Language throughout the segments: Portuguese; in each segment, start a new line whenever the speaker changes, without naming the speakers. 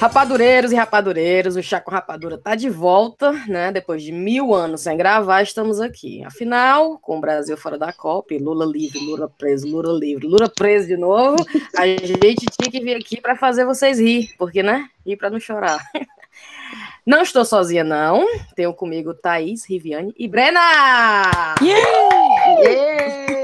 Rapadureiros e rapadureiros, o Chá com Rapadura tá de volta, né? Depois de mil anos sem gravar, estamos aqui. Afinal, com o Brasil fora da Copa, Lula livre, Lula preso, Lula livre, Lula preso de novo, a gente tinha que vir aqui para fazer vocês rir, porque, né? Rir para não chorar. Não estou sozinha, não. Tenho comigo Thaís, Riviane e Brena! Yeah! Yeah!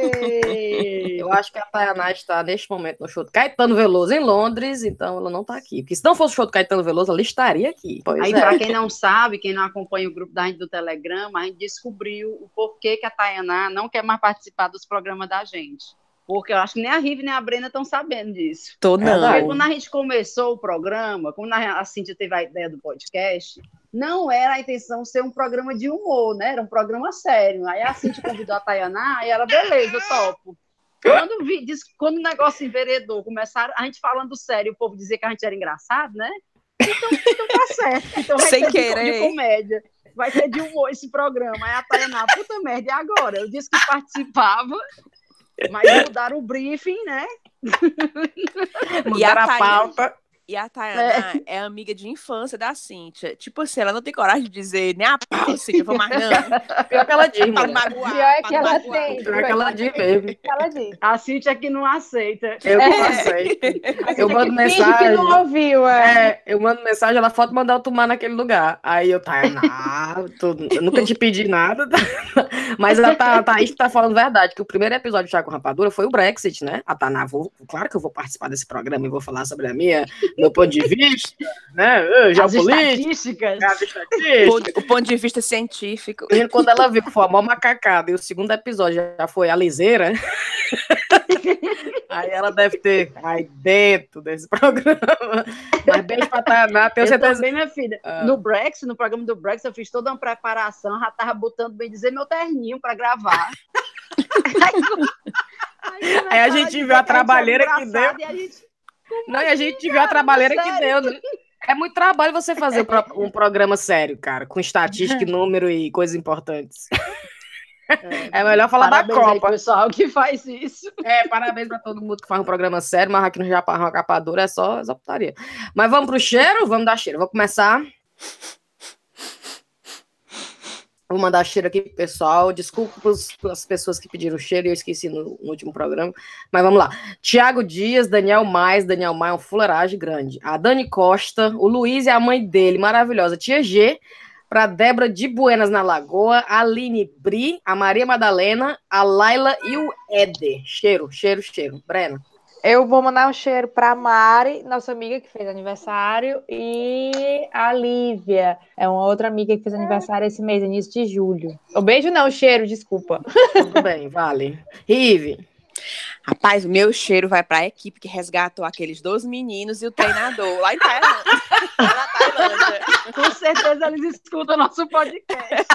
Eu acho que a Tayaná está neste momento no show do Caetano Veloso em Londres, então ela não está aqui. Porque se não fosse o show do Caetano Veloso, ela estaria aqui.
Pois Aí, é. para quem não sabe, quem não acompanha o grupo da gente do Telegram, a gente descobriu o porquê que a Tayaná não quer mais participar dos programas da gente. Porque eu acho que nem a Rive nem a Brena estão sabendo disso.
Tô não.
Porque quando a gente começou o programa, quando a Cintia teve a ideia do podcast, não era a intenção ser um programa de humor, né? Era um programa sério. Aí a Cintia convidou a Tayaná e ela, beleza, topo. Quando, vi, diz, quando o negócio enveredou, começaram a gente falando sério, o povo dizia que a gente era engraçado, né? Então, então tá certo. Então vai
Sem
ser
querer.
De, de comédia. Vai ser de humor esse programa. Aí a Tayaná, puta merda, e agora? Eu disse que participava, mas mudaram o briefing, né?
mudaram a, a pauta.
E a Tayana é. é. amiga de infância da Cíntia. Tipo assim, ela não tem coragem de dizer nem a pau, Cíntia, vou mais não.
Pior que ela diz,
Para magoar, Pior é que ela magoar. tem.
Pior que ela diz mesmo.
Ela diz.
A Cíntia é que não aceita.
Eu é. não aceito. Eu mando mensagem.
Que não ouviu, é.
é. Eu mando mensagem, ela foto mandar eu tomar naquele lugar. Aí eu, Tayana, tudo. eu nunca te pedi nada. Mas a Thaís tá, tá falando verdade, que o primeiro episódio de Chá com Rapadura foi o Brexit, né? A Taná, vou, claro que eu vou participar desse programa e vou falar sobre a minha meu ponto de vista, né?
Geopolítica.
As estatísticas.
O ponto de vista científico.
E quando ela viu que foi a maior macacada e o segundo episódio já foi a liseira, aí ela deve ter aí dentro desse programa. Mas beijo pra Taná, tenho
eu
certeza.
Também, minha filha. Ah. No Brexit, no programa do Brexit, eu fiz toda uma preparação, já tava botando, bem dizer, meu terninho para gravar.
aí, aí, aí a gente viu a trabalheira que deu. E a gente não, e a gente viu a trabalheira que deu, né? É muito trabalho você fazer um programa sério, cara, com estatística, número e coisas importantes. É, é melhor falar
da
Copa.
Aí, pessoal que faz isso.
É, parabéns pra todo mundo que faz um programa sério, mas aqui no Japão, uma capadura é só exoptaria. Mas vamos pro cheiro? Vamos dar cheiro. Vou começar. Vou mandar cheiro aqui pro pessoal. Desculpa as pessoas que pediram cheiro, eu esqueci no, no, último programa. Mas vamos lá. Tiago Dias, Daniel Mais, Daniel Mais, é um fuleiragem grande. A Dani Costa, o Luiz e a mãe dele, maravilhosa. Tia G, para Débora de Buenas na Lagoa, a Aline Bri, a Maria Madalena, a Laila e o Éder. Cheiro, cheiro, cheiro. Breno.
Eu vou mandar um cheiro para Mari, nossa amiga que fez aniversário, e a Lívia, é uma outra amiga que fez aniversário esse mês, início de julho. O beijo não, o cheiro, desculpa.
Tudo bem, vale. Rive.
Rapaz, o meu cheiro vai para a equipe que resgatou aqueles dois meninos e o treinador lá em Tailândia. lá na Tailândia.
Com certeza eles escutam nosso podcast.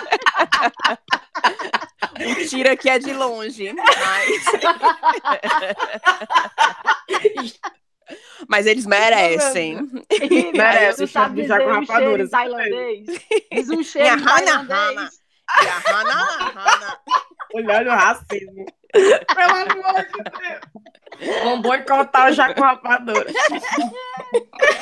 O tiro aqui é de longe, mas. mas eles merecem.
Merecem, sabe
já com rapadura. Tailandês. Diz um cheiro tailandês.
Olhando o racismo. Pelo amor de Deus. Vamos boicotar já com rapadura.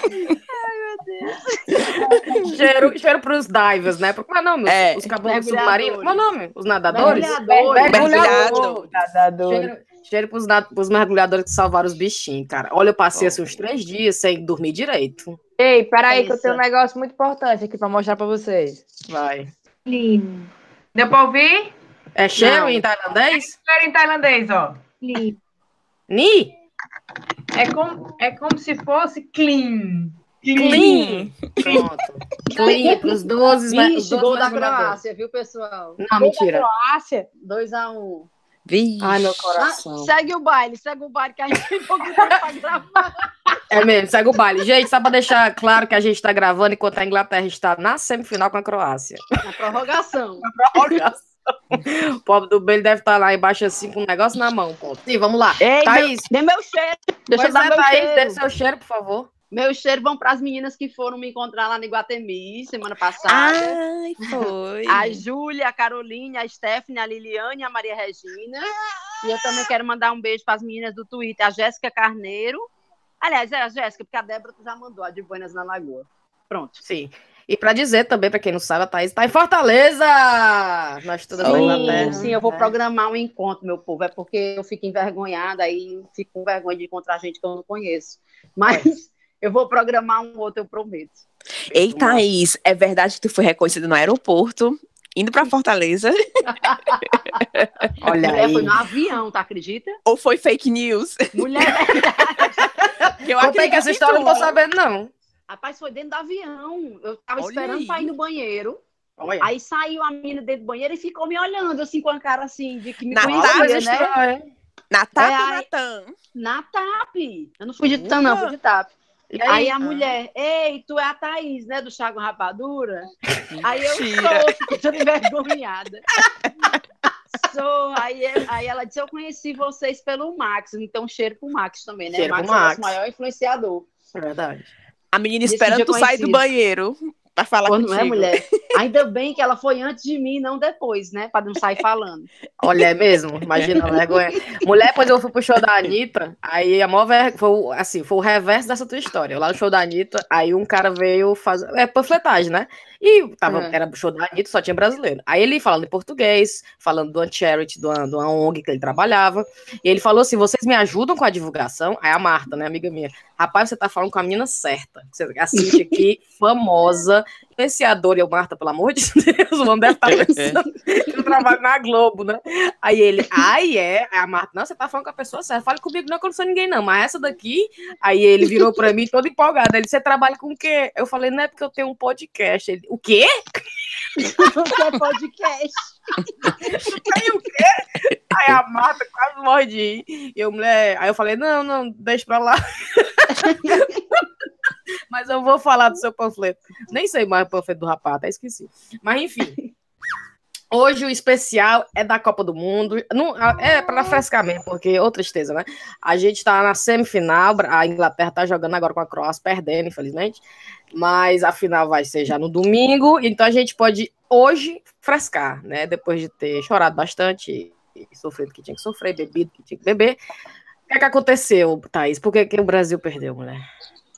Ai, meu
Deus. Cheiro, cheiro pros divers, né? Qual é o nome? É, os caboclos submarinos? Qual é o nome? Os nadadores?
Mergulhadores.
Nadadores. Cheiro, cheiro pros, pros mergulhadores que salvaram os bichinhos, cara. Olha, eu passei assim uns três dias sem dormir direito.
Ei, peraí, que eu tenho um negócio muito importante aqui pra mostrar pra vocês.
Vai.
Lindo. Deu pra ouvir?
É cheiro Não. em tailandês?
É cheiro em tailandês, ó.
Li. Ni?
É como, é como se fosse clean.
Clean. Pronto. Clean para os 12
Vixe, gol da Croácia, viu, pessoal?
Não, mentira.
Croácia.
2x1. Um.
Vixe. Ai, meu coração.
Ah, segue o baile, segue o baile que a gente tem pouco tempo pra gravar.
É mesmo, segue o baile. Gente, só para deixar claro que a gente está gravando enquanto a Inglaterra está na semifinal com a Croácia.
Na prorrogação.
Na prorrogação. O pobre do Belo deve estar lá embaixo assim com um negócio na mão. Pô. Sim, vamos lá.
Ei, Thaís. Dê meu cheiro.
Deixa pois eu dar é, meu Thaís, cheiro. Dê seu cheiro, por favor.
Meu cheiro vão para as meninas que foram me encontrar lá no Iguatemi semana passada.
Ai, foi.
A Júlia, a Caroline, a Stephanie, a Liliane e a Maria Regina. E eu também quero mandar um beijo para as meninas do Twitter, a Jéssica Carneiro Aliás, é a Jéssica, porque a Débora já mandou a de Buenas na Lagoa. Pronto.
Sim. E para dizer também, para quem não sabe, a Thaís está em Fortaleza! Nós todas na Inglaterra.
Sim, sim, eu vou
né?
programar um encontro, meu povo. É porque eu fico envergonhada, aí fico com vergonha de encontrar gente que eu não conheço. Mas eu vou programar um outro, eu prometo.
Ei, Thaís, é verdade que tu foi reconhecida no aeroporto, indo pra Fortaleza?
Olha
Mulher
aí.
foi no avião, tá acredita?
Ou foi fake news?
Mulher, é verdade.
Eu
Contei que essa história eu não tô sabendo, não.
Rapaz, foi dentro do avião. Eu tava
Olha
esperando
aí.
pra ir no banheiro.
Olha.
Aí saiu a menina dentro do banheiro e ficou me olhando, assim, com a cara assim, de que me
Na
conhecia, né?
estranha.
Na TAP
É,
ou na TAM?
Na TAP. Eu não fui de TAM, não, fui de TAP.
E
Aí
aí,
a mulher, ei, tu é a Thaís, né, do Chago Rapadura? Aí eu sou, fiquei toda envergonhada. Sou, aí, eu- aí ela disse, eu conheci vocês pelo Max, então cheiro pro Max também, né?
Cheiro
Max
pro
é o
Max.
nosso maior influenciador.
é verdade.
A menina esperando tu sair do banheiro pra falar
Quando
contigo.
não é mulher. Ainda bem que ela foi antes de mim, não depois, né? Pra não sair falando.
Olha, é mesmo? Imagina a vergonha. Mulher, depois eu fui pro show da Anitta, aí a maior ver... foi, assim, foi o reverso dessa tua história. Lá no show da Anitta, aí um cara veio fazer. É panfletagem, né? E tava,
É.
era show da Anitta, só tinha brasileiro. Aí ele falando em português, falando uma charity, uma, de uma ONG que ele trabalhava. E ele falou assim: vocês me ajudam com a divulgação? Aí a Marta, né, amiga minha, rapaz, você tá falando com a menina certa. Você- A Cintia aqui, famosa, influenciadora, e eu, Marta, pelo amor de Deus, o homem deve estar pensando que eu trabalho na Globo, né? Aí ele, ai, é. Aí a Marta, não, você tá falando com a pessoa certa. Fale comigo, não, que eu não sou ninguém, não. Mas essa daqui, aí ele virou pra mim todo empolgado. Ele, você trabalha com o quê? Eu falei, não é porque eu tenho um podcast. Ele, o quê?
Você é podcast.
Aí o quê? Aí a Marta quase morre de eu, mulher, aí eu falei, não, não, deixa pra lá. Mas eu vou falar do seu panfleto. Nem sei mais o panfleto do rapaz, até esqueci. Mas enfim. Hoje o especial é da Copa do Mundo. Não, é para frescar mesmo, porque outra tristeza, né? A gente tá na semifinal, a Inglaterra tá jogando agora com a Croácia, perdendo, infelizmente. Mas a final vai ser já no domingo, então a gente pode hoje frescar, né? Depois de ter chorado bastante, sofrido o que tinha que sofrer, bebido o que tinha que beber. O que, é que aconteceu, Thaís? Por que, que o Brasil perdeu, mulher?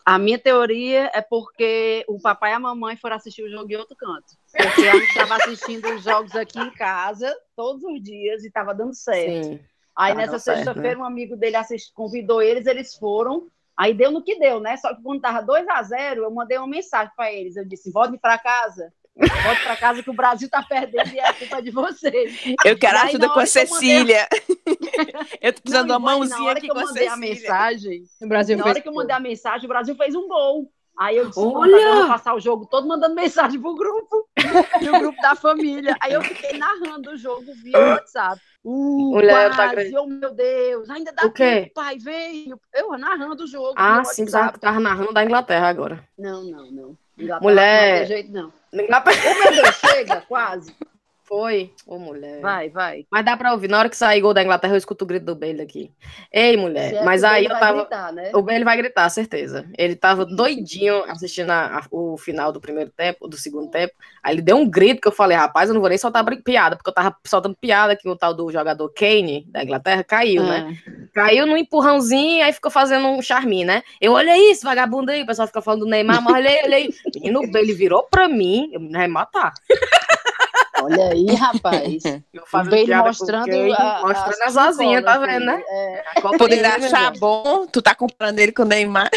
A minha teoria é porque o papai e a mamãe foram assistir o jogo em outro canto. Porque a gente estava assistindo os jogos aqui em casa, todos os dias, e estava dando certo.
Sim.
Aí
Tá
nessa
certo,
sexta-feira, um amigo dele assist... convidou eles, eles foram. Aí deu no que deu, né? Só que quando tava 2 a 0 eu mandei uma mensagem para eles. Eu disse: volte para casa. Volte para casa que o Brasil tá perdendo e é culpa de vocês.
Eu quero
aí,
ajuda
na
com a
hora que eu mandei-
Cecília. eu tô precisando de uma
e na
mãozinha
hora
aqui
que eu
com a
mandei a
Cecília.
mensagem,
O Brasil
na hora que eu mandei a mensagem, o Brasil fez um gol. Aí eu disse,
Olha!
"Pronto, agora eu vou passar o jogo todo mandando mensagem pro grupo, pro grupo da família. Aí eu fiquei narrando o jogo via WhatsApp. Uh,
Mulher, eu
quase,
acreditando.
oh meu Deus, ainda dá
O quê?
tempo, pai, veio. Eu narrando o jogo
Ah, sim,
WhatsApp.
tava narrando da Inglaterra agora.
Não, não, não.
Mulher.
Não tem jeito, não.
Inglaterra
Ô, meu Deus, chega, quase.
Foi. Ô, mulher.
Vai, vai.
Mas dá pra ouvir. Na hora que sair gol da Inglaterra, eu escuto o grito do Bailey aqui. Ei, mulher.
é
Mas aí
ele
eu
vai
tava.
gritar, né?
O Bailey vai gritar, certeza. Ele tava doidinho assistindo a- a- o final do primeiro tempo, do segundo tempo. Aí ele deu um grito que eu falei, rapaz, eu não vou nem soltar piada, porque eu tava soltando piada que o tal do jogador Kane, da Inglaterra, caiu, né?
Ah.
Caiu no empurrãozinho, aí ficou fazendo um charminho, né? Eu olhei isso, vagabundo aí, o pessoal fica falando do Neymar, mas olhei, olhei. Menino, o Bailey virou pra mim, eu me matar.
Olha aí, rapaz.
Eu
O
com
mostrando, a-
mostrando as asinhas, tá vendo, né?
É.
A Copa
Poder
do Mundo,
achar bom, tu tá comprando ele com o Neymar.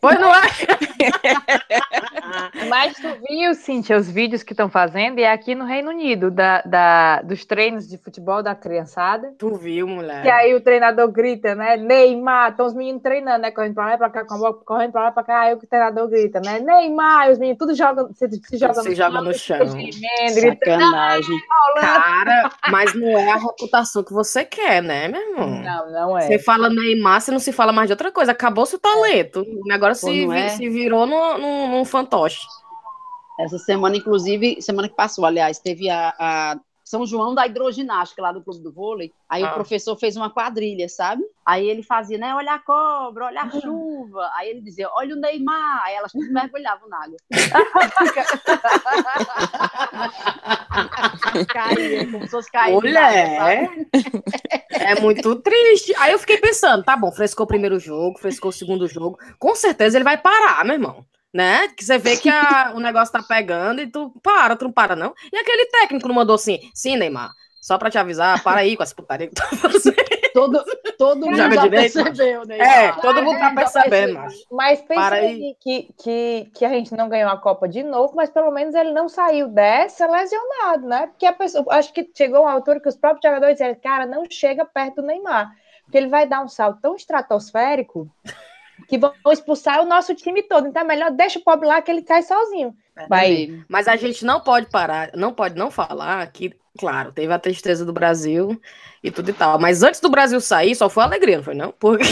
Pois não é?
Mas tu viu, Cintia, os vídeos que estão fazendo? E é aqui no Reino Unido, da, da- dos treinos de futebol da criançada.
Tu viu, mulher.
Que aí o treinador grita, né? Neymar, estão os meninos treinando, né? Correndo pra lá e pra cá, correndo pra lá e pra cá, aí o treinador grita, né? Neymar, os meninos tudo jogam, se, se jogam
Se joga no chão.
gemendo,
Sacanagem.
Cara, mas não é a reputação que você quer, né, meu irmão?
Não, não é.
Você fala Neymar, você não se fala mais de outra coisa. Acabou seu talento. Agora se,
não
vi-
é?
se virou num, num, num fantoche.
Essa semana, inclusive, semana que passou, aliás, teve a, a São João da hidroginástica lá do Clube do Vôlei. Aí
Ah.
o professor fez uma quadrilha, sabe? Aí ele fazia, né? Olha a cobra, olha a chuva. Aí ele dizia, olha o Neymar. Aí elas tudo mergulhavam na água. Caía, como se fosse cair.
Mulher, é muito triste. Aí eu fiquei pensando, tá bom, frescou o primeiro jogo, frescou o segundo jogo, com certeza ele vai parar, meu irmão. Né? Que você vê que a- o negócio tá pegando e tu para, tu não para, não. E aquele técnico não mandou assim, sim, Neymar, só pra te avisar, para aí com essa putaria que tu tá fazendo.
Todo, todo mundo já
direito,
percebeu, né?
É, todo mundo tá percebendo,
mas-. Mas pensa que, que, que a gente não ganhou a Copa de novo, mas pelo menos ele não saiu dessa lesionado, né? Porque a pessoa, acho que chegou uma altura que os próprios jogadores disseram, cara, não chega perto do Neymar, porque ele vai dar um salto tão estratosférico que vão expulsar o nosso time todo. Então é melhor deixa o pobre lá que ele cai sozinho. Vai.
Mas a gente não pode parar, não pode não falar que, claro, teve a tristeza do Brasil e tudo e tal. Mas antes do Brasil sair, só foi alegria, não foi não? Porque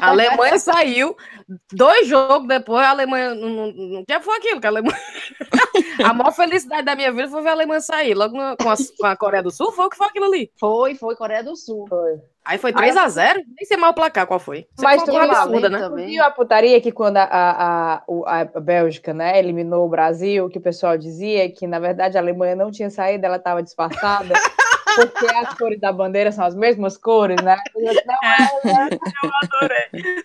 a Alemanha saiu, dois jogos depois, a Alemanha não, não, não já foi aquilo, que a Alemanha. a maior felicidade da minha vida foi ver a Alemanha sair. Logo no- com, a, com a Coreia do Sul, foi o que foi aquilo ali.
Foi, foi Coreia do Sul.
Aí foi 3x0, nem sei mais o placar qual foi. Isso
Mas
foi
tu
uma absurda, né?
Também.
viu a putaria que quando a, a, a, a Bélgica né, eliminou o Brasil, que o pessoal dizia que, na verdade, a Alemanha não tinha saído, ela estava disfarçada, porque as cores da bandeira são as mesmas cores, né? Não, é, né?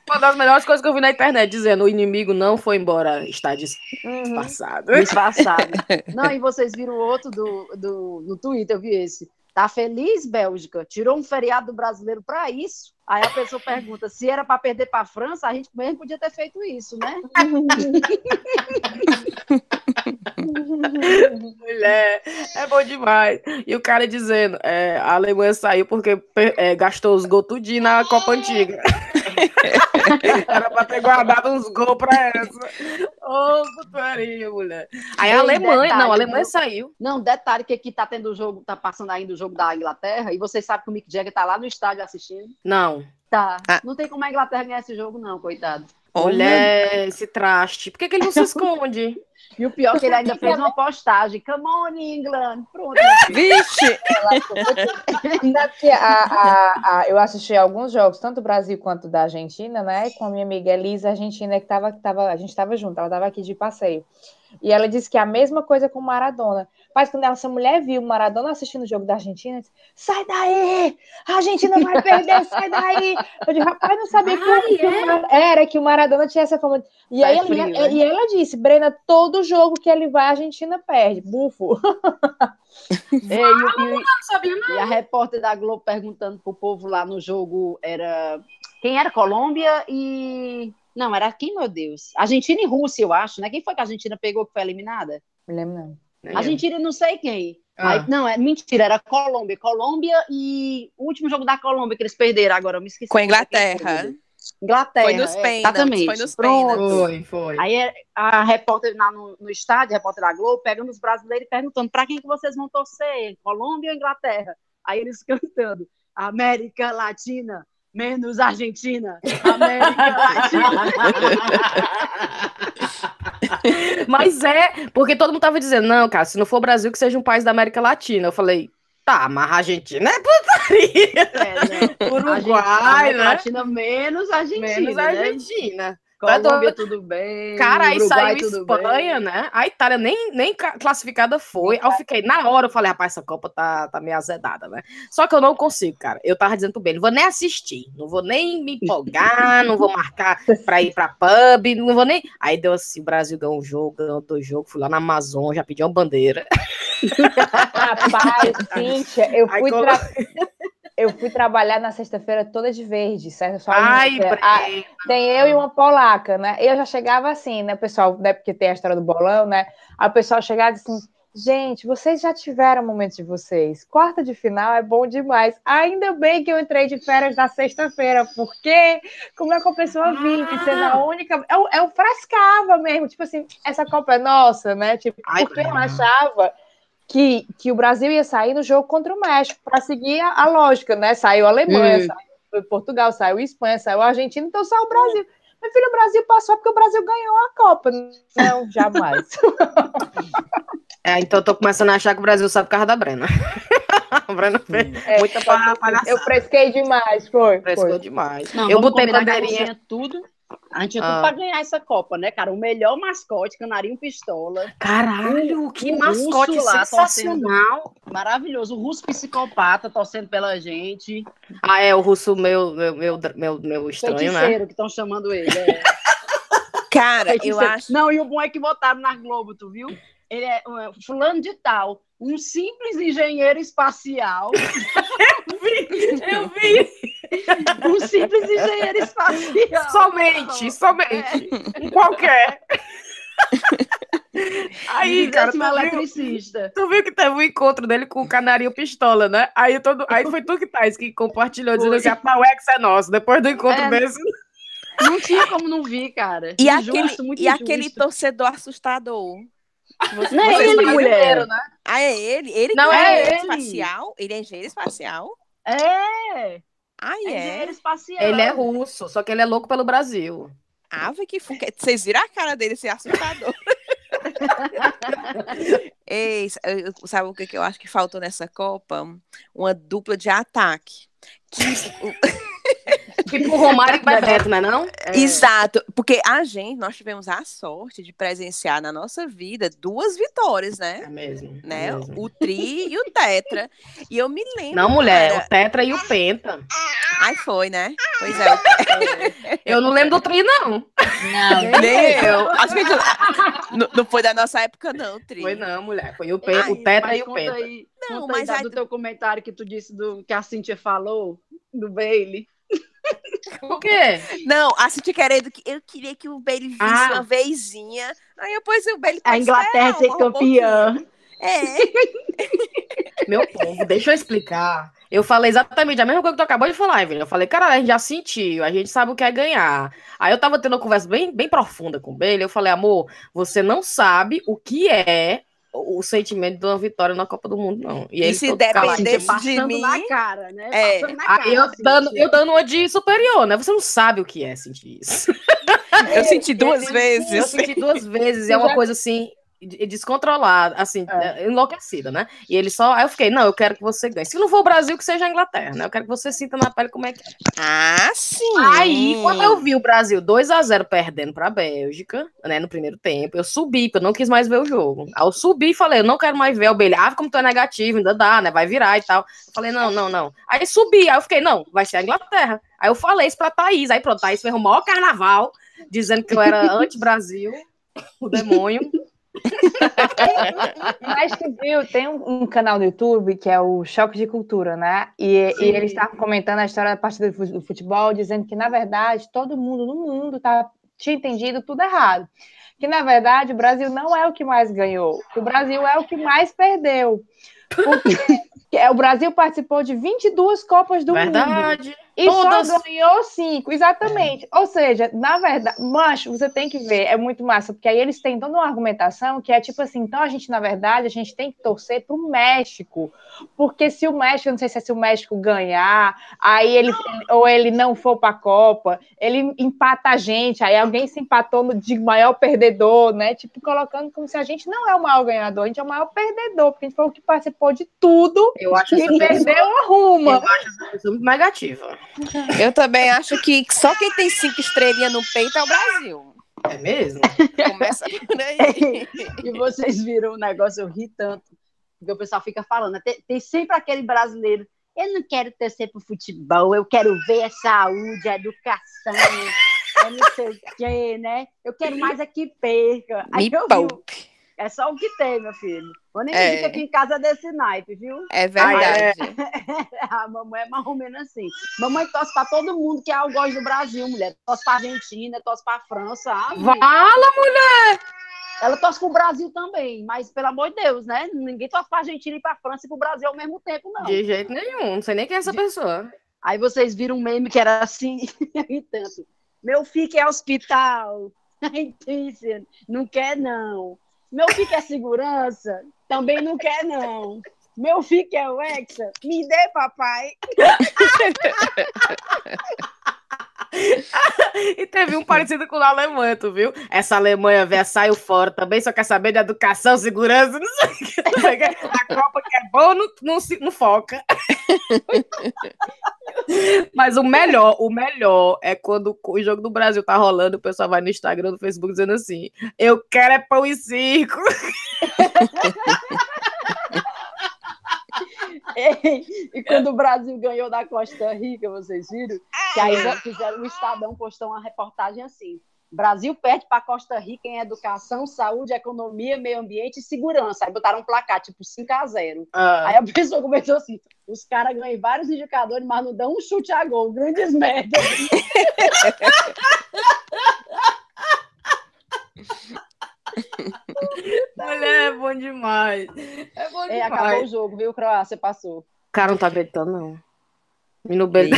Uma das melhores coisas que eu vi na internet dizendo o inimigo não foi embora, está
Uhum.
disfarçado.
Disfarçado. Não, e vocês viram o outro do, do, no Twitter, eu vi esse. Tá feliz, Bélgica? Tirou um feriado do brasileiro para isso. Aí a pessoa pergunta: se era para perder para a França, a gente mesmo podia ter feito isso, né?
Mulher, é bom demais. E o cara dizendo, é, a Alemanha saiu porque é, gastou os gols tudinho na Copa Antiga. Era pra ter guardado uns gols pra essa. Ô, putaria, mulher. Aí a Alemanha,
detalhe,
não, a Alemanha saiu.
Não, detalhe que aqui tá tendo o jogo, tá passando ainda o jogo da Inglaterra, e vocês sabem que o Mick Jagger tá lá no estádio assistindo.
Não.
Tá.
Ah.
Não tem como a Inglaterra ganhar esse jogo, não, coitado.
Mulher, esse traste. Por que, que ele não se esconde?
E o pior é que ele ainda fez uma postagem. Come on, England. Pronto.
Vixe!
A, a, a- eu assisti alguns jogos, tanto do Brasil quanto da Argentina, né? Com a minha amiga Elisa Argentina, que tava, tava, a gente estava junto, ela estava aqui de passeio. E ela disse que é a mesma coisa com o Maradona. Mas quando essa mulher viu o Maradona assistindo o jogo da Argentina, disse, sai daí! A Argentina vai perder, sai daí! Eu disse, rapaz, não sabia que, o- que o Mar- era que o Maradona tinha essa fama. E,
Tá
aí,
frio,
ela,
né?
e ela disse, Brena, todo jogo que ele vai, a Argentina perde. Bufo.
Ei, e, e. E a repórter da Globo perguntando pro povo lá no jogo era quem era Colômbia e não era quem meu Deus Argentina e Rússia eu acho né quem foi que a Argentina pegou que foi eliminada
Me lembro, não.
Argentina e não sei quem
Ah.
Aí- não é mentira era Colômbia Colômbia e o último jogo da Colômbia que eles perderam agora eu me esqueci
Com a Inglaterra.
Inglaterra
Foi nos
é,
pênaltis,
exatamente
foi nos pênaltis.
Foi, foi.
Aí é- a repórter lá no, no estádio, a repórter da Globo, pegando os brasileiros e perguntando para quem que vocês vão torcer, Colômbia ou Inglaterra? Aí eles cantando, América Latina, menos Argentina, América Latina.
Mas é, porque todo mundo tava dizendo, não, cara, se não for o Brasil, que seja um país da América Latina. Eu falei, tá, mas a Argentina é putaria.
É, não.
Uruguai,
América
né?
Latina menos Argentina,
Menos a
né?
Argentina.
Colômbia tudo bem,
Cara, aí
Uruguai
saiu Espanha,
bem.
né? A Itália nem, nem ca- classificada foi. Aí eu fiquei, na hora, eu falei, rapaz, essa Copa tá, tá meio azedada, né? Só que eu não consigo, cara. Eu tava dizendo pro Ben, não vou nem assistir, não vou nem me empolgar, não vou marcar pra ir pra pub, não vou nem. Aí deu assim: o Brasil ganhou um jogo, ganhou dois jogos, fui lá na Amazon, já pedi uma bandeira.
Rapaz, Cíntia, eu
Aí
fui,
colo-
tra- eu fui trabalhar na sexta-feira toda de verde, certo? Só
Ai.
Ah, tem eu e uma polaca, né? Eu já chegava assim, né, pessoal, né, porque tem a história do bolão, né? O pessoal chegava assim, gente, vocês já tiveram momentos de vocês. Quarta de final é bom demais. Ainda bem que eu entrei de férias na sexta-feira, porque como é que a pessoa vive sendo a única... Eu, eu frescava mesmo, tipo assim, essa Copa é nossa, né? Tipo,
Ai,
porque eu achava que, que o Brasil ia sair no jogo contra o México, para seguir a, a lógica, né? Saiu a Alemanha,
Hum.
saiu Portugal, saiu a Espanha, saiu a Argentina, então saiu o Brasil. Meu filho, o Brasil passou porque o Brasil ganhou a Copa. Não, jamais.
É, então eu tô começando a achar que o Brasil sabe por causa da Brena. a Brena fez
É,
muita pa- palhaçada.
eu fresquei demais, foi.
Frescou
foi.
demais.
Não,
eu botei bandeirinha.
Lucinha tudo, A gente tinha
Ah.
tudo pra ganhar essa Copa, né, cara? O melhor mascote, Canarinho Pistola.
Caralho, que mascote
lá
sensacional.
Maravilhoso. O Russo Psicopata torcendo pela gente.
Ah, é o russo meu, meu, meu, meu, meu estranho, né?
Feiticeiro que estão chamando ele. é.
Cara, eu
Feiticeiro.
acho.
Não, e o bom é que botaram na Globo, tu viu? Ele é uh, fulano de tal, um simples engenheiro espacial.
Eu vi.
Um simples engenheiro espacial.
Somente, somente. Um qualquer. Aí, cara, tu viu,
eletricista.
tu viu que teve um encontro dele com o Canarinho Pistola, né? Aí, todo, aí foi tu que Thais que compartilhou, dizendo assim, a Pauex é nosso. Depois do encontro
É.
desse,
Não tinha como não vir, cara.
E
Injusto,
aquele, e aquele torcedor assustador. Você-
Não é ele, mulher.
né?
Ah, é ele? Ele
Não,
que
é
engenheiro
ele.
espacial? Ele é engenheiro espacial?
É,
Ah,
é
é?
engenheiro espacial.
Ele é russo, só que ele é louco pelo Brasil.
Ave que fu- que- Vocês viram a cara dele ser assustador. Ei, sabe o que, que eu acho que faltou nessa Copa? Uma dupla de ataque. Tipo,
Tipo o Romário e Bebeto, né não?
É.
Exato, porque a gente, nós tivemos a sorte de presenciar na nossa vida duas vitórias,
É
né?
mesmo. é
né?
mesmo.
O tri e o tetra. E eu me lembro.
Não, mulher,
cara-
o Tetra e o Penta.
Ai, foi, né? Pois é.
Eu não lembro do Tri, não.
Não.
Nem eu. Acho que não, não foi da nossa época, não, o tri.
Foi não, mulher. Foi o, Pe...
Ai,
o Tetra e o Penta.
Aí,
Não,
conta aí
mas
da-
a
do
do-
teu comentário que tu disse do que a Cintia falou, do Bailey.
Por quê?
Não, a Cintia querendo que eu queria que o Bailey visse
Ah.
uma vezinha. Aí depois o Bailey
A Inglaterra ser campeã.
É.
Meu povo, deixa eu explicar. Eu falei exatamente a mesma coisa que tu acabou de falar, Evelyn. Eu falei, cara, a gente já sentiu, a gente sabe o que é ganhar. Aí eu tava tendo uma conversa bem, bem profunda com ele. Eu falei, amor, você não sabe o que é o sentimento de uma vitória na Copa do Mundo, não. E,
E
ele
se
calado.
Cintia
de mim,
na cara, né?
é.
Na
Aí
cara,
eu dando,
Cintia.
eu dando uma de superior, né? Você não sabe o que é sentir isso.
eu senti duas
Eu
vezes.
senti duas vezes, e é uma coisa assim, descontrolada, assim,
É.
enlouquecida, né? E ele só. Aí eu fiquei, não, eu quero que você ganhe. Se não for o Brasil, que seja a Inglaterra, né? Eu quero que você sinta na pele como é que é.
Ah, sim.
Aí, quando eu vi o Brasil 2 a 0 perdendo pra Bélgica, né, no primeiro tempo, eu subi, porque eu não quis mais ver o jogo. Aí eu subi e falei, eu não quero mais ver o Belha. Ah, como tu é negativo, ainda dá, né? Vai virar e tal. Eu falei, não, não, não. Aí subi, aí eu fiquei, não, vai ser a Inglaterra. Aí eu falei isso pra Thaís. Aí pronto, Thaís fez o maior carnaval, dizendo que eu era anti-Brasil, o demônio.
Mas tu viu, tem um, um canal no YouTube que é o Choque de Cultura, né? E, e eles estavam comentando a história da partida do fu- do futebol, dizendo que, na verdade, todo mundo no mundo tá, tinha entendido tudo errado. Que, na verdade, o Brasil não é o que mais ganhou, o Brasil é o que mais perdeu. Porque é, o Brasil participou de 22 Copas do Mundo.
Verdade.
E
Todas.
só ganhou cinco, exatamente. Ou seja, na verdade, mancho, você tem que ver, é muito massa, porque aí eles têm toda uma argumentação que é tipo assim, então a gente, na verdade, a gente tem que torcer para o México, porque se o México, não sei se é se o México ganhar, aí ele, ou ele não for para a Copa, ele empata a gente, aí alguém se empatou no, de maior perdedor, né? Tipo, colocando como se a gente não é o maior ganhador, a gente é o maior perdedor, porque a gente foi o que participou de tudo
Eu acho
e perdeu a ruma.
eu acho essa pessoa muito negativa.
Eu também acho que só quem tem cinco estrelinhas no peito é o Brasil.
É mesmo?
Começa por aí.
E vocês viram o negócio, eu ri tanto. Porque o pessoal fica falando, tem, tem sempre aquele brasileiro. Eu não quero torcer pro futebol, eu quero ver a saúde, a educação, é não sei o quê, né? Eu quero mais é que perca. Aí
Me
eu vi. É só o que tem, meu filho. Quando a
É.
aqui em casa é desse naipe, viu?
É verdade.
A mamãe é mais ou menos assim. Mamãe torce pra todo mundo que é o gosto do Brasil, mulher. Torce pra Argentina, torce pra França. Ah, mulher.
Fala, mulher!
Ela torce pro Brasil também, mas pelo amor de Deus, né? Ninguém torce pra Argentina e pra França e pro Brasil ao mesmo tempo, não.
De jeito nenhum, não sei nem quem é essa pessoa.
Aí vocês viram um meme que era assim, e tanto. Meu filho é hospital. Não quer não. Meu filho é segurança. Também não quer não. Meu filho é o Hexa. Me dê, papai.
e teve um parecido com a Alemanha, tu viu? Essa Alemanha velha saiu fora também, só quer saber de educação, segurança, não sei o que. O. A Copa que é boa não, não, se- não foca. Mas o melhor, o melhor é quando o jogo do Brasil tá rolando, o pessoal vai no Instagram, no Facebook dizendo assim: Eu quero é pão e circo.
E quando o Brasil ganhou da Costa Rica, vocês viram? Que aí fizeram o Estadão postou uma reportagem assim. Brasil perde para Costa Rica em educação, saúde, economia, meio ambiente e segurança. Aí botaram um placar, tipo 5 a 0
Ah,
Aí a pessoa começou assim: os caras ganham em vários indicadores, mas não dão um chute a gol. Grandes merda.
mulher, é bom demais. É bom
É, acabou
demais.
o jogo, viu, Croácia? Passou.
O cara não tá acreditando, não. E no Beli.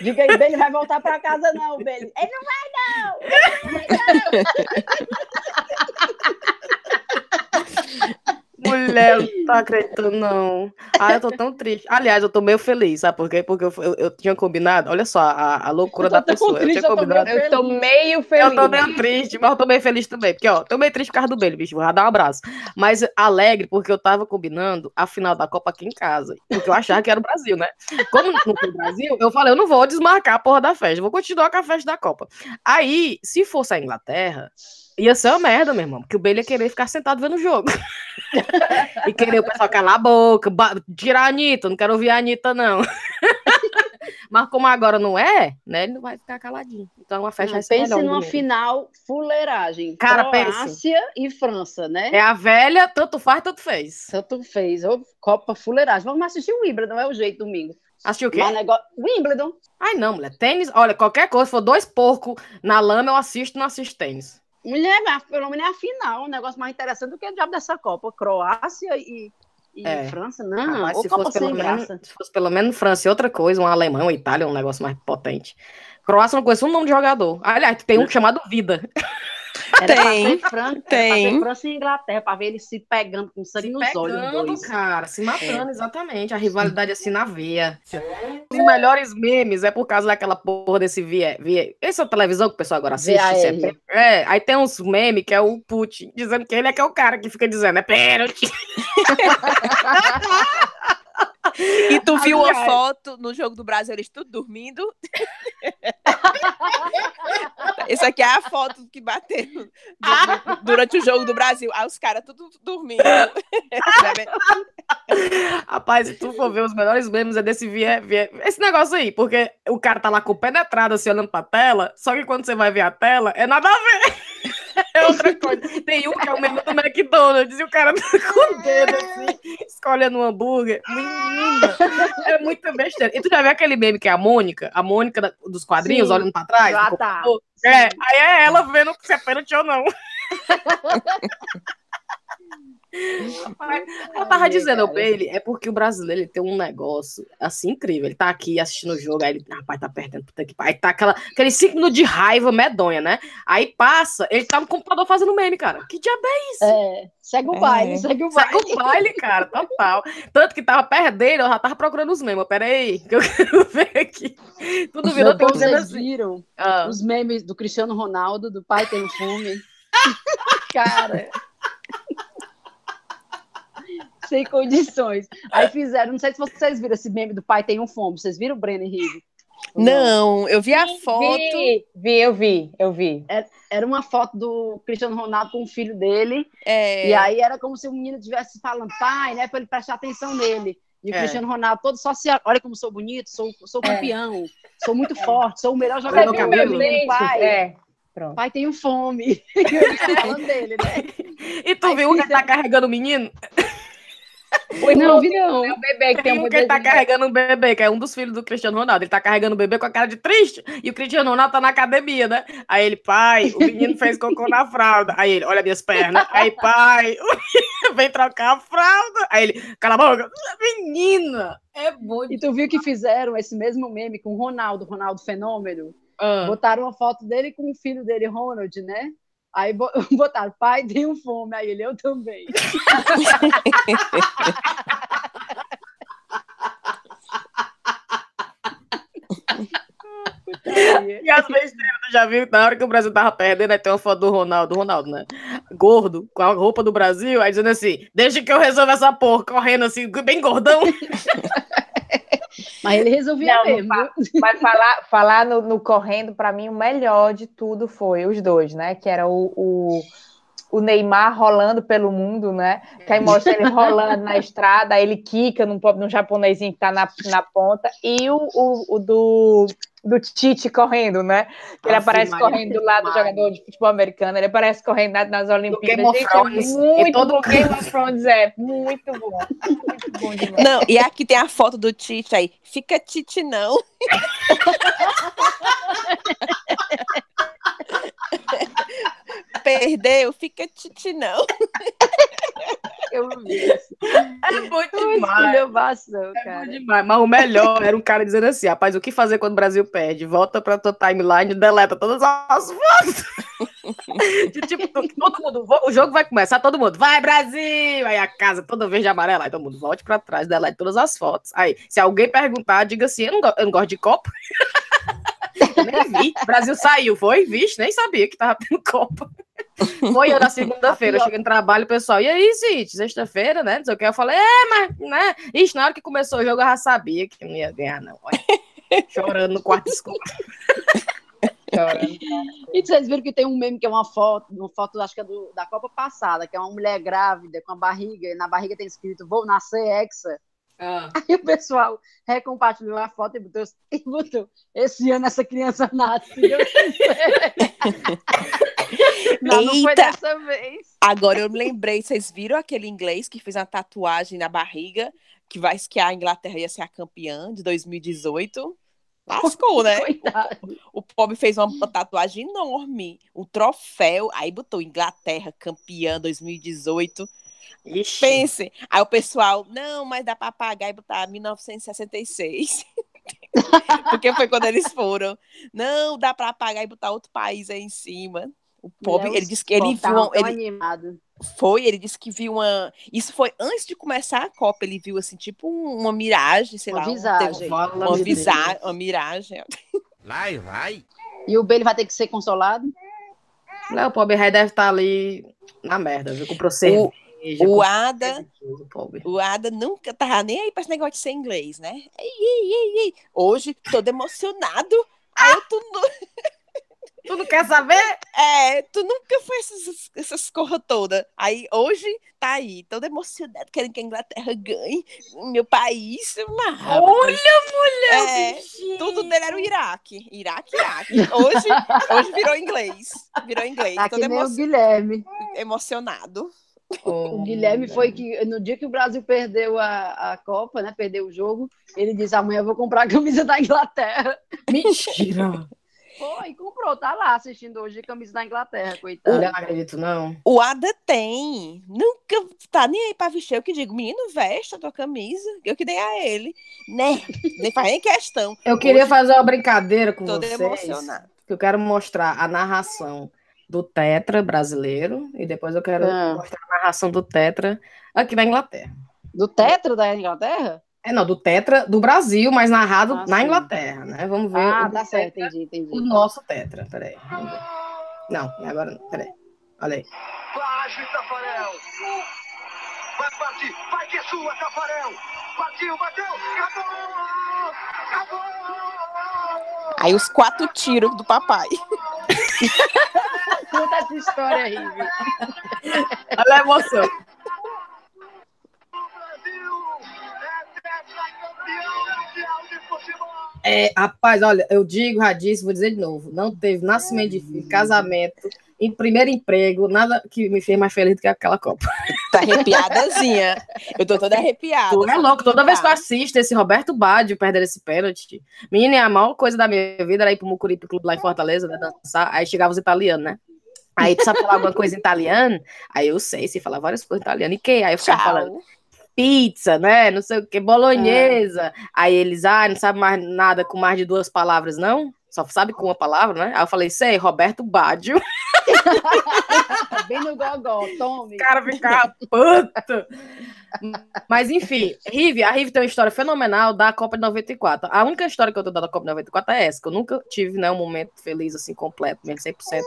Diga aí, Beli vai voltar para casa, não, Beli. Ele não
Mulher, não tá acreditando, não. Ah, eu tô tão triste. Aliás, eu tô meio feliz, sabe por quê? Porque eu, eu, eu tinha combinado. Olha só a, a loucura
Eu
da pessoa.
triste,
eu tinha
eu tô meio
combinado.
Eu tô meio
Eu
feliz.
tô meio triste, mas eu tô meio feliz também. Porque, ó, tô meio triste por causa do Belo, bicho. Vou dar um abraço. Mas alegre, porque eu tava combinando a final da Copa aqui em casa. Porque eu achava que era o Brasil, né? Como não foi o Brasil, eu falei, eu não vou desmarcar a porra da festa. eu Vou continuar com a festa da Copa. Aí, se fosse a Inglaterra, ia ser uma merda, meu irmão. Porque o Bale ia querer ficar sentado vendo o jogo. e querer o pessoal calar a boca, tirar a Anitta. Não quero ouvir a Anitta, não. Mas como agora não é, né? Ele não vai ficar caladinho. Então a festa
Não,
vai ser
pense numa final fuleiragem.
Cara,
Croácia e França, né?
É a velha, tanto faz, tanto fez.
Tanto fez. Ô, Copa fuleiragem. Vamos assistir o Wimbledon, é o jeito domingo.
Assistiu o quê?
Mas negócio... Wimbledon.
Ai, não, mulher. Tênis, olha, qualquer coisa, se for dois porcos na lama, eu assisto, não assisto tênis.
Mulher, pelo menos é a final. Um negócio mais interessante do que o diabo dessa Copa. Croácia e, e
É.
França. Não,
Ah, mas se
Copa
fosse, pelo menos, se fosse pelo menos França e outra coisa, um alemão, uma Itália, um negócio mais potente. Croácia não conheço um nome de jogador. Aliás, tem um chamado Vida.
Era pra
Tem,
ser Fran... Era
tem.
pra França e Inglaterra, pra ver eles se pegando com sangue nos olhos. os
Pegando,
dois.
cara, se matando, exatamente. A rivalidade assim na veia. Os melhores memes é por causa daquela porra desse VIE. VIE. Essa televisão que o pessoal agora assiste. É, é, aí tem uns memes que é o Putin, dizendo que ele é que é o cara que fica dizendo, é pênalti.
E tu viu a
Aliás.
foto no jogo do Brasil, eles tudo dormindo? Isso aqui é a foto que bateram du- durante o jogo do Brasil. Aí os caras tudo dormindo.
Rapaz, se tu for ver os melhores memes é desse VIE, VIE. Esse negócio aí, porque o cara tá lá com o penetrado assim, olhando pra tela, só que quando você vai ver a tela, é nada a ver. É outra coisa. Tem um que é o meme do McDonald's e o cara tá com o dedo assim, escolhendo um hambúrguer. Menina, é muita besteira. E tu já viu aquele meme que é a Mônica? A Mônica dos quadrinhos
Sim.
olhando pra trás?
Ah, tá.
É, aí é ela vendo se é pênalti ou não. Rapaz, eu tava
Ai,
dizendo, o
cara.
Bailey, é porque o brasileiro ele tem um negócio assim incrível. Ele tá aqui assistindo o jogo, aí ele, rapaz, tá perdendo, puta que. Aí tá aquela, aquele cinco minutos de raiva medonha, né? Aí passa, ele tá no computador fazendo meme, cara. Que diabo é isso?
É, segue o
É.
baile, segue o baile.
Segue o baile, cara, total. Tanto que tava perdendo, eu já tava procurando os memes. Pera aí, que eu quero ver aqui. Tudo virou, dizendo
vocês
assim.
viram
Ah,
os memes do Cristiano Ronaldo, do pai tem fome? Cara. Sem condições. Aí fizeram, não sei se vocês viram esse meme do pai tem um fome. Vocês viram o Breno Henrique?
Não, eu vi a foto.
Vi, vi, eu vi, eu vi.
Era uma foto do Cristiano Ronaldo com o filho dele.
é,
E aí era como se o menino estivesse falando, pai, né? Pra ele prestar atenção nele. E o
É.
Cristiano Ronaldo todo social. Olha como sou bonito, sou, sou campeão, sou muito forte, sou o melhor jogador do
cabelo.
mundo. Pai,
É, pronto.
pai tenho fome. Falando dele, né?
E tu
Aí
viu um que tá carregando o menino?
Pois não, vi não.
É o bebê que tem um
um que ele tá carregando um bebê, que é um dos filhos do Cristiano Ronaldo. Ele tá carregando o bebê com a cara de triste. E o Cristiano Ronaldo tá na academia, né? Aí ele, pai, o menino fez cocô na fralda. Aí ele, olha minhas pernas. Aí, pai, o menino vem trocar a fralda. Aí ele, cala a boca. Menina, é bom
E tu viu que fizeram esse mesmo meme com o Ronaldo, Ronaldo Fenômeno?
Ah,
Botaram uma foto dele com o filho dele, Ronald, né? Aí bo- botaram, pai, tenho fome. Aí ele, eu também.
E as besteiras, tu já viu? Na hora que o Brasil tava perdendo, aí tem uma foto do Ronaldo, do Ronaldo, né? Gordo, com a roupa do Brasil, aí dizendo assim: deixa que eu resolva essa porra, correndo assim, bem gordão.
Mas ele resolvia
Não, não
mesmo. viu?
Mas falar, falar no, no correndo, para mim, o melhor de tudo foi os dois, né? Que era o, o, o Neymar rolando pelo mundo, né? Que aí mostra ele rolando na estrada, aí ele quica num, num japonesinho que tá na, na ponta, e o, o, o do, do Tite correndo, né? Que ele
Ave
aparece
Maria,
correndo do lado do jogador de futebol americano, ele aparece correndo na- nas Olimpíadas.
Game of
Gente, é
Thrones,
muito
e todo
bom. Game of Thrones é muito bom. Muito bom demais.
Não, e aqui tem a foto do Tite aí. Fica Tite, não. Perdeu, fica Tite, não.
Eu vi isso.
É muito demais. É bom
cara.
demais, mas o melhor era um cara dizendo assim: rapaz, o que fazer quando o Brasil perde? Volta pra tua timeline e deleta todas as fotos. De tipo, todo mundo, o jogo vai começar, todo mundo, vai Brasil! Aí a casa toda verde e amarela, aí todo mundo volte pra trás, delete todas as fotos. Aí, se alguém perguntar, diga assim: eu não, go- eu não gosto de Copa. nem vi. O Brasil saiu, foi? Vixe, nem sabia que tava tendo Copa. Foi eu na segunda-feira, eu cheguei no trabalho, pessoal, e aí, Cid, sexta-feira, né? Não sei o que. Eu falei, é, mas, né? Ixi, na hora que começou o jogo, eu já sabia que não ia ganhar, não. Olha, chorando no quarto escuro.
Chorando.
E vocês viram que tem um meme que é uma foto, uma foto, acho que é do- da Copa passada, que é uma mulher grávida com a barriga, e na barriga tem escrito, vou nascer hexa. Aí o pessoal recompartilhou a foto e botou, e botou esse ano essa criança nasce. se Deus quiser." não, não foi dessa vez.
Agora eu me lembrei, vocês viram aquele inglês que fez uma tatuagem na barriga, que vai que a Inglaterra ia ser a campeã de 2018? Lascou, né?
Coitado.
O pobre fez uma, tatuagem enorme, um troféu, aí botou Inglaterra campeã 2018.
Ixi.
Pense. Aí o pessoal, não, mas dá para apagar e botar 1966. Porque foi quando eles foram. Não, dá para apagar e botar outro país aí em cima. O pobre,
Mulher,
ele disse que ele viu, ele
animado.
foi, ele disse que viu uma, isso foi antes de começar a Copa, ele viu assim, tipo um- uma miragem, sei
Uma
lá, um-
visagem.
Fala,
uma visagem, uma miragem.
Vai, vai.
E o Bailey vai ter que ser consolado?
Não, o pobre rei deve estar ali na merda, viu? Comprou cerveja.
O
comprou
Ada, o Ada nunca tava nem aí para esse negócio de ser inglês, né? Ei, ei, ei, ei. Hoje, todo emocionado. Aí eu, nu-
Tu não quer saber?
é, tu nunca foi essas, essas corras todas. Aí hoje tá aí, todo emocionado, querendo que a Inglaterra ganhe, meu país. Mas, rapaz,
Olha,
é, Tudo dele era o Iraque. Iraque, Iraque. Hoje, hoje virou inglês. Virou inglês.
Tá
todo
nem o
emo-
Guilherme.
emocionado.
O Guilherme foi que, no dia que o Brasil perdeu a, a Copa, né? Perdeu o jogo, ele disse: amanhã eu vou comprar a camisa da Inglaterra.
Mentira.
Foi, comprou, tá lá assistindo hoje a camisa da Inglaterra,
Eu
coitado.
não acredito, não.
O Ada tem. Nunca tá nem aí pra vestir. Eu que digo, menino, veste a tua camisa. Eu que dei a ele. Né? Nem faz nem questão.
Eu queria
Hoje,
fazer uma brincadeira com
Todo
vocês.
emocionado.
Que eu quero mostrar a narração do Tetra brasileiro e depois eu quero
Ah.
mostrar a narração do Tetra aqui na Inglaterra.
Do tetra da Inglaterra?
É, não, do Tetra do Brasil, mas narrado
Ah,
na
sim.
Inglaterra, né? Vamos ver
Ah, tá certo,
Tetra,
entendi, entendi.
o nosso Tetra. Peraí, vamos ver. Não, agora não, peraí. Olha aí.
Baixo, Tafarel. Vai partir. Vai que é sua, Tafarel. Partiu, bateu. Acabou. Acabou.
Aí os quatro tiros do papai.
Conta essa história aí, viu?
Olha a emoção.
É,
rapaz, olha, eu digo, já disse, vou dizer de novo. Não teve nascimento de filho, casamento, em primeiro emprego, nada que me fez mais feliz do que aquela Copa.
Tá arrepiadazinha. Eu tô toda arrepiada.
Tu é louco, toda vez que eu assisto esse Roberto Baggio perder esse pênalti, menina, é a maior coisa da minha vida era ir pro Mucuripe Clube lá em Fortaleza, né, dançar, aí chegava os italianos, né? Aí tu sabe falar alguma coisa em italiano? Aí eu sei, se falar várias coisas em italiano, e que? Aí eu ficava falando
Tchau.
Pizza, né? Não sei o que, bolonhesa. Aí eles, ah, não sabe mais nada com mais de duas palavras, não? Só sabe com uma palavra, né? Aí eu falei, sei, Roberto Baggio.
Bem no gogó, tome.
O cara ficava puto. Mas enfim, Rive, a Rive tem uma história fenomenal da Copa de 94. A única história que eu tô dando da Copa de 94 é essa, que eu nunca tive né, um momento feliz assim, completo, mesmo 100%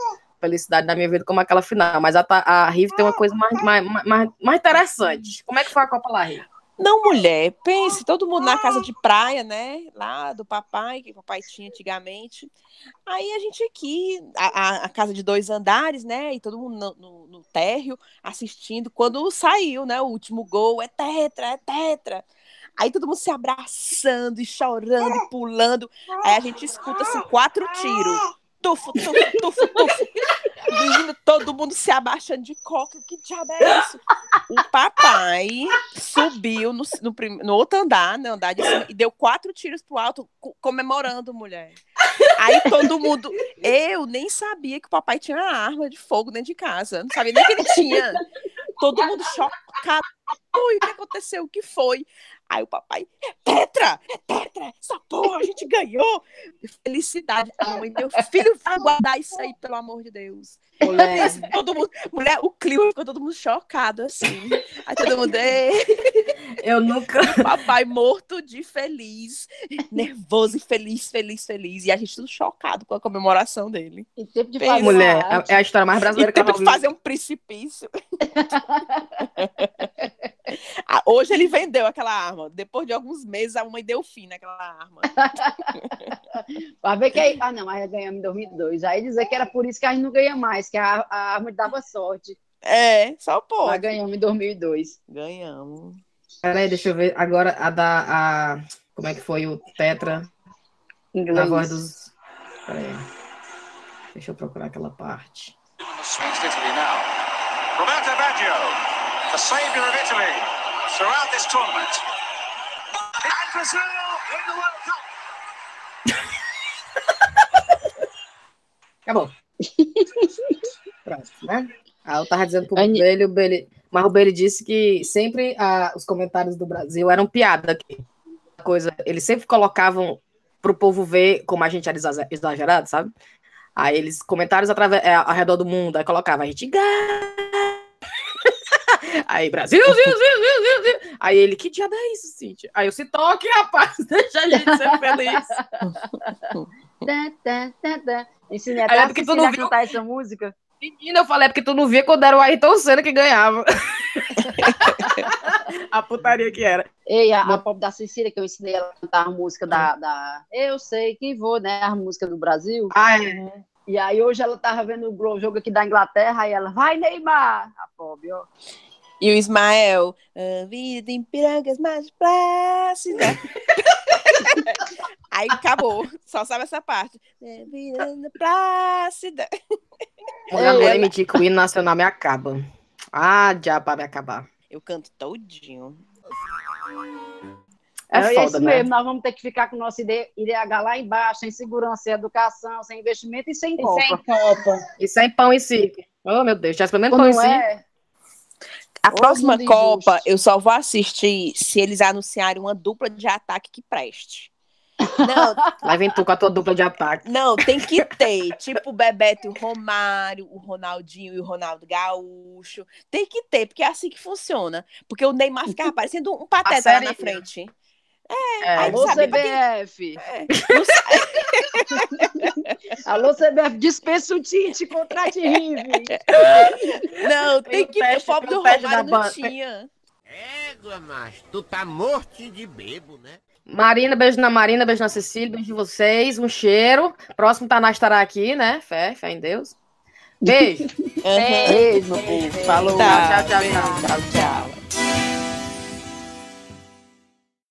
felicidade na minha vida como aquela final. Mas a, a Rive tem uma coisa mais, mais, mais, mais interessante. Como é que foi a Copa lá, Rive?
Não, mulher, pense, todo mundo na casa de praia, né? Lá do papai, que o papai tinha antigamente. Aí a gente aqui, a, a- a casa de dois andares, né? E todo mundo no, no- no térreo assistindo. Quando saiu, né? O último gol, é tetra, é tetra. Aí todo mundo se abraçando e chorando e pulando. Aí a gente escuta assim, quatro tiros. Tufo, tufo, tufo, tufo. Menino, todo mundo se abaixando de coca. Que diabo é isso? O papai subiu no, no, no outro andar, no andar de cima, e deu quatro tiros pro alto, co- comemorando, mulher. Aí todo mundo. Eu nem sabia que o papai tinha uma arma de fogo dentro de casa. Não sabia nem que ele tinha. Todo mundo chocado. Ui, o que aconteceu? O que foi? Aí o papai, é tetra, é tetra, essa porra, a gente ganhou. Felicidade. A mãe, meu filho, vai guardar isso aí, pelo amor de Deus.
Mulher,
Isso, todo mundo, mulher, o clima ficou todo mundo chocado, assim. Aí todo mundo, "Ei",
eu nunca.
papai morto de feliz, nervoso e feliz, feliz, feliz. E a gente tudo chocado com a comemoração dele.
E tempo de fazer
Mulher, é a história mais
E
brasileira que eu
tempo de fazer um precipício. Ah, Hoje ele vendeu aquela arma. Depois de alguns meses, a mãe deu fim naquela arma.
Vai ver que aí. Ah, não, mas ganhamos em 2002. Aí dizer que era por isso que a gente não ganha mais, que a, a arma dava sorte.
É, só
Mas
pode.
ganhamos em 2002.
Ganhamos.
Peraí, deixa eu ver. Agora a da. A... Como é que foi o Tetra? Na
Inglês.
voz dos. Peraí. Deixa eu procurar aquela parte.
Now. Roberto Baggio, the saviour of Italy throughout this tournament. And Brazil win the World Cup.
Acabou. Pronto, né? Ah, eu tava dizendo pro
Ani-
Bele, o Bele. Mas o Bele disse que sempre ah, os comentários do Brasil eram piada aqui. Coisa, eles sempre colocavam pro povo ver como a gente era exa- exagerado, sabe? Aí eles, comentários através, é, ao redor do mundo, aí colocava, a gente. Aí, Brasil, Brasil, Brasil, Brasil, Brasil. Aí ele, que diabo é isso, Cíntia? Aí eu se toque, rapaz, deixa a gente ser feliz.
Tá, tá, tá, tá. Ensinei até
é
a
porque tu não viu?
cantar essa música.
Menina, eu falei, é porque tu não via quando era o Ayrton Senna que ganhava. a putaria que era.
Ei, a, a pop da Cecília, que eu ensinei ela a cantar a música da, da Eu Sei Que Vou, né? A música do Brasil.
Ah, é.
E aí hoje ela tava vendo o jogo aqui da Inglaterra, aí ela, vai Neymar! A pobre, ó.
E o Ismael, a vida em pirangas mais plácida. Aí acabou, só sabe essa parte. Vida plácida.
Mentir que o hino nacional me acaba. Ah, diabo, me acabar.
Eu canto todinho.
É,
É,
foda,
isso
né?
mesmo, nós vamos ter que ficar com o nosso ID IDH lá embaixo, sem segurança, sem educação, sem investimento e sem
E
Copa.
sem Copa.
E sem pão e circo. Oh, meu Deus, já experimentou pão e circo?
é?
A
Ô,
próxima Copa eu só vou assistir se eles anunciarem uma dupla de ataque que preste. Não,
Lá vem tu com a tua dupla de ataque.
Não, tem que ter. Tipo o Bebeto e o Romário, o Ronaldinho e o Ronaldo Gaúcho. Tem que ter, porque é assim que funciona. Porque o Neymar ficava parecendo um pateta lá na frente.
É,
Aí
Alô,
quem-
CBF!
Sa-
Alô, CBF, dispensa o Tite, contrate Rive!
Não,
Tem
que ter.
teste,
O pobre do Romário
da
não tinha.
Égua, macho, tu tá morto de bebo, né?
Marina, beijo na Marina, beijo na Cecília, beijo de vocês, um cheiro. Próximo Tanás estará aqui, né? Fé, fé em Deus. Beijo.
Beijo, meu povo. Falou.
Tá,
Tchau, tchau.
tchau, tchau.